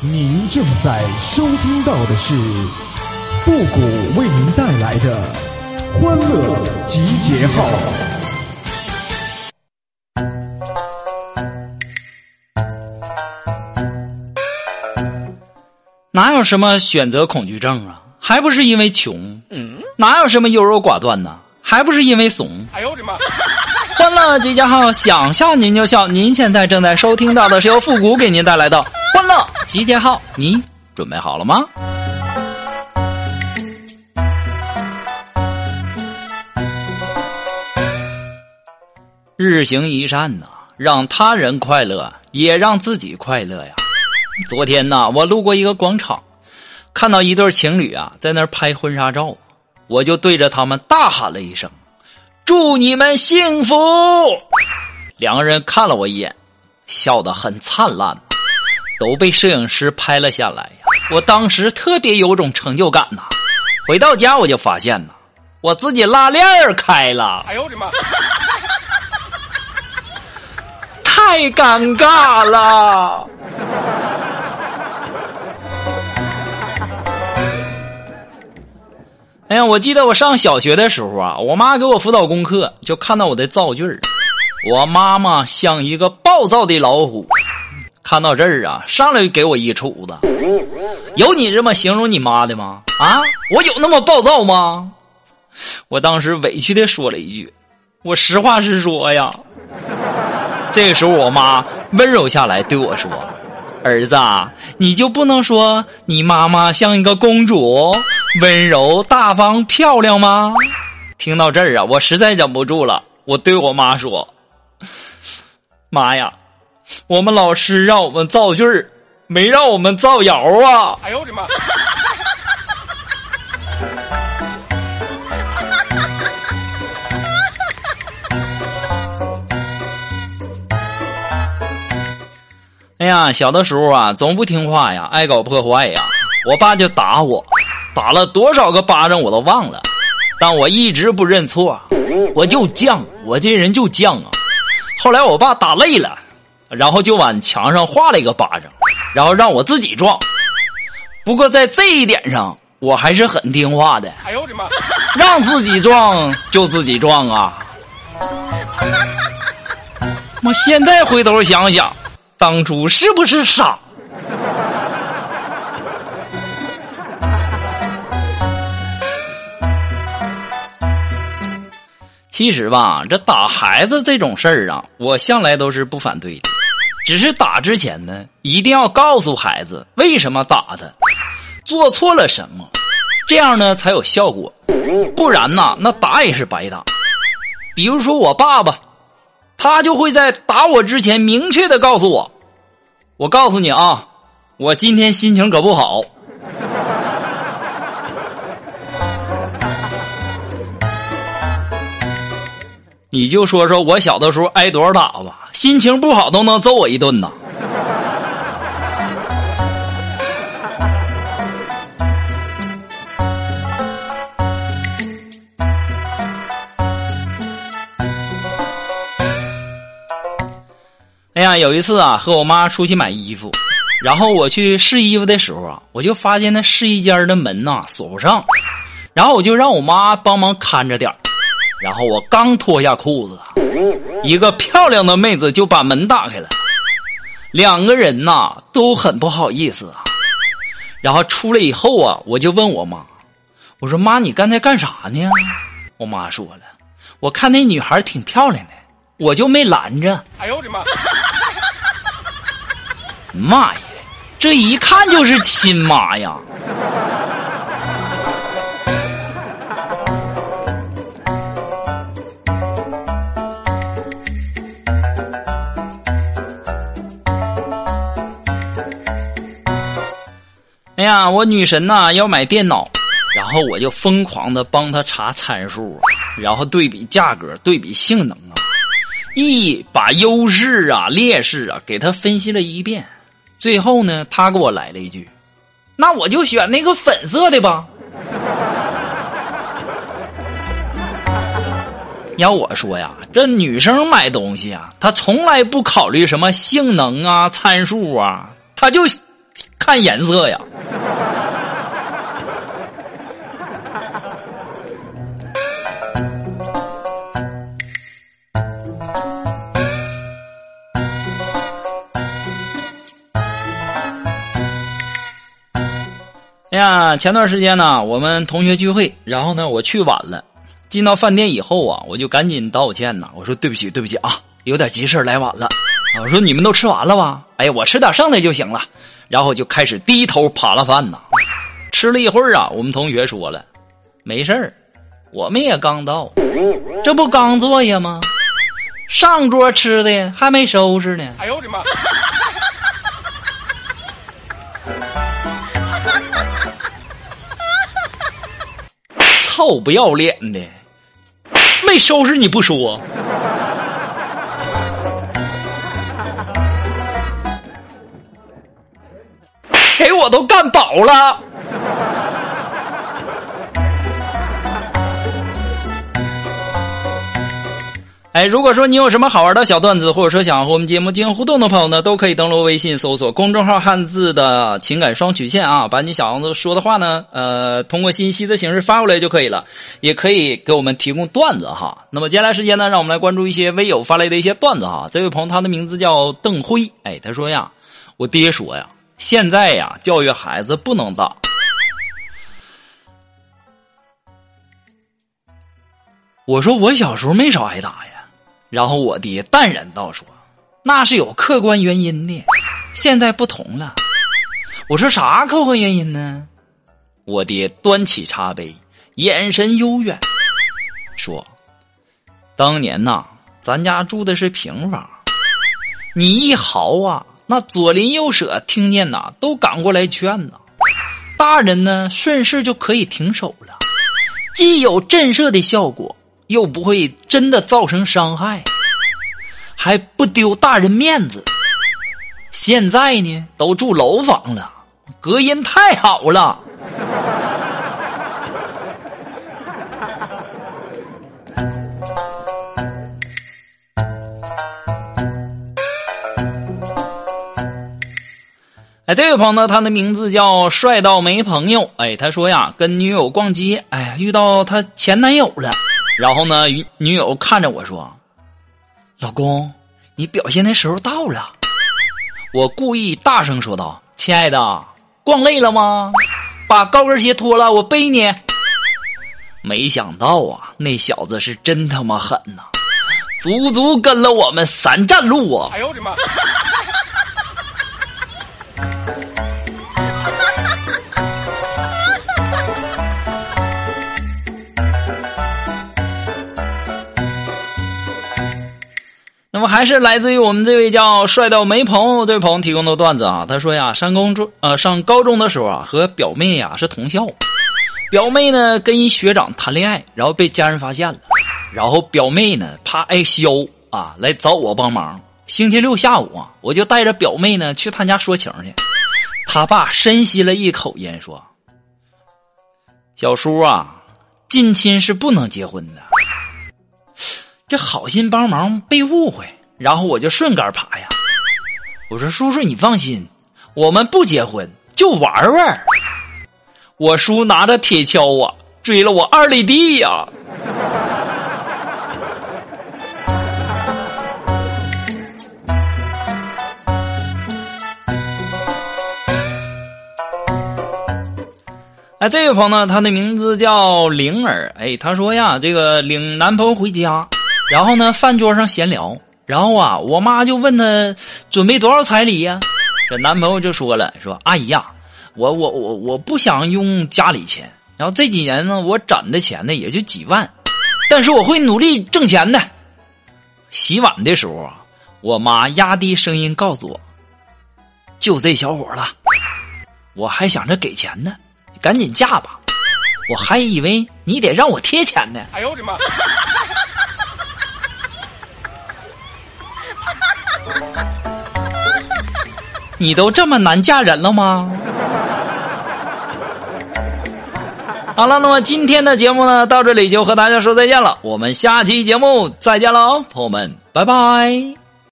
您正在收听到的是复古为您带来的欢乐集结号。哪有什么选择恐惧症啊？还不是因为穷？嗯，哪有什么优柔寡断呢？还不是因为怂？哎呦我的妈！欢乐集结号，想笑您就笑。您现在正在收听到的是由复古给您带来的欢乐集结号，你准备好了吗？日行一善呐，让他人快乐，也让自己快乐呀。昨天呐，我路过一个广场，看到一对情侣啊在那儿拍婚纱照，我就对着他们大喊了一声：“祝你们幸福！”两个人看了我一眼，笑得很灿烂，都被摄影师拍了下来呀。我当时特别有种成就感呐。回到家我就发现呐，我自己拉链开了。哎呦我的妈！太尴尬了。哎呀，我记得我上小学的时候啊，我妈给我辅导功课，就看到我的造句儿。我妈妈像一个暴躁的老虎，看到这儿啊，上来就给我一杵子。有你这么形容你妈的吗？啊，我有那么暴躁吗？我当时委屈的说了一句：“我实话实说呀。”这个时候，我妈温柔下来对我说。儿子，你就不能说你妈妈像一个公主，温柔大方漂亮吗？听到这儿啊，我实在忍不住了，我对我妈说：“ 妈呀，我们老师让我们造句儿，没让我们造谣啊！”哎呦我的妈！哎呀，小的时候啊，总不听话呀，爱搞破坏呀，我爸就打我，打了多少个巴掌我都忘了，但我一直不认错，我就犟，我这人就犟啊。后来我爸打累了，然后就往墙上画了一个巴掌，然后让我自己撞。不过在这一点上，我还是很听话的。哎呦我的妈！让自己撞就自己撞啊！我现在回头想想。当初是不是傻？其实吧，这打孩子这种事儿啊，我向来都是不反对的。只是打之前呢，一定要告诉孩子为什么打他，做错了什么，这样呢才有效果。不然呐，那打也是白打。比如说我爸爸。他就会在打我之前明确的告诉我，我告诉你啊，我今天心情可不好。你就说说我小的时候挨多少打吧，心情不好都能揍我一顿呐。哎呀，有一次啊，和我妈出去买衣服，然后我去试衣服的时候啊，我就发现那试衣间的门呐锁不上，然后我就让我妈帮忙看着点然后我刚脱下裤子，一个漂亮的妹子就把门打开了，两个人呐都很不好意思啊。然后出来以后啊，我就问我妈，我说妈，你刚才干啥呢？我妈说了，我看那女孩挺漂亮的，我就没拦着。哎呦我的妈！妈呀，这一看就是亲妈呀！我女神呐要买电脑，然后我就疯狂的帮她查参数，然后对比价格，对比性能啊，一把优势啊、劣势啊给她分析了一遍。最后呢，她给我来了一句：“那我就选那个粉色的吧。”要我说呀，这女生买东西啊，她从来不考虑什么性能啊、参数啊，她就看颜色呀。哎呀，前段时间呢，我们同学聚会，然后呢，我去晚了，进到饭店以后啊，我就赶紧道歉呐，我说对不起，对不起啊，有点急事来晚了。我说你们都吃完了吧？哎呀，我吃点剩的就行了。然后就开始低头扒拉饭呐。吃了一会儿啊，我们同学说了，没事儿，我们也刚到，这不刚坐下吗？上桌吃的还没收拾呢。哎呦我的妈！臭不要脸的，没收拾你不说。给我都干饱了。哎，如果说你有什么好玩的小段子，或者说想和我们节目进行互动的朋友呢，都可以登录微信搜索公众号“汉字的情感双曲线”啊，把你想要说的话呢，呃，通过信息的形式发过来就可以了，也可以给我们提供段子哈。那么接下来时间呢，让我们来关注一些微友发来的一些段子哈。这位朋友他的名字叫邓辉，哎，他说呀，我爹说呀。现在呀，教育孩子不能打。我说我小时候没少挨打呀，然后我爹淡然道说：“那是有客观原因的，现在不同了。”我说啥客观原因呢？我爹端起茶杯，眼神悠远，说：“当年呐，咱家住的是平房，你一嚎啊。”那左邻右舍听见呐，都赶过来劝呐。大人呢，顺势就可以停手了，既有震慑的效果，又不会真的造成伤害，还不丢大人面子。现在呢，都住楼房了，隔音太好了。哎，这位朋友呢，他的名字叫帅到没朋友。哎，他说呀，跟女友逛街，哎，遇到他前男友了。然后呢，女友看着我说：“老公，你表现的时候到了。”我故意大声说道：“亲爱的，逛累了吗？把高跟鞋脱了，我背你。”没想到啊，那小子是真他妈狠呐，足足跟了我们三站路啊！哎呦我的妈！还是来自于我们这位叫帅到没朋友这位朋友提供的段子啊。他说呀，上高中呃上高中的时候啊，和表妹呀是同校，表妹呢跟一学长谈恋爱，然后被家人发现了，然后表妹呢怕挨削啊，来找我帮忙。星期六下午啊，我就带着表妹呢去他家说情去。他爸深吸了一口烟说：“小叔啊，近亲是不能结婚的。”这好心帮忙被误会，然后我就顺杆爬呀。我说：“叔叔，你放心，我们不结婚，就玩玩。”我叔拿着铁锹啊，追了我二里地呀。哎，这位朋友呢，他的名字叫灵儿。哎，他说呀，这个领男朋友回家。然后呢，饭桌上闲聊，然后啊，我妈就问他准备多少彩礼呀？这男朋友就说了，说阿姨呀，我我我我不想用家里钱，然后这几年呢，我攒的钱呢也就几万，但是我会努力挣钱的。洗碗的时候啊，我妈压低声音告诉我，就这小伙了，我还想着给钱呢，赶紧嫁吧，我还以为你得让我贴钱呢。哎呦我的妈！你都这么难嫁人了吗？好了，那么今天的节目呢，到这里就和大家说再见了。我们下期节目再见喽，朋友们，拜拜。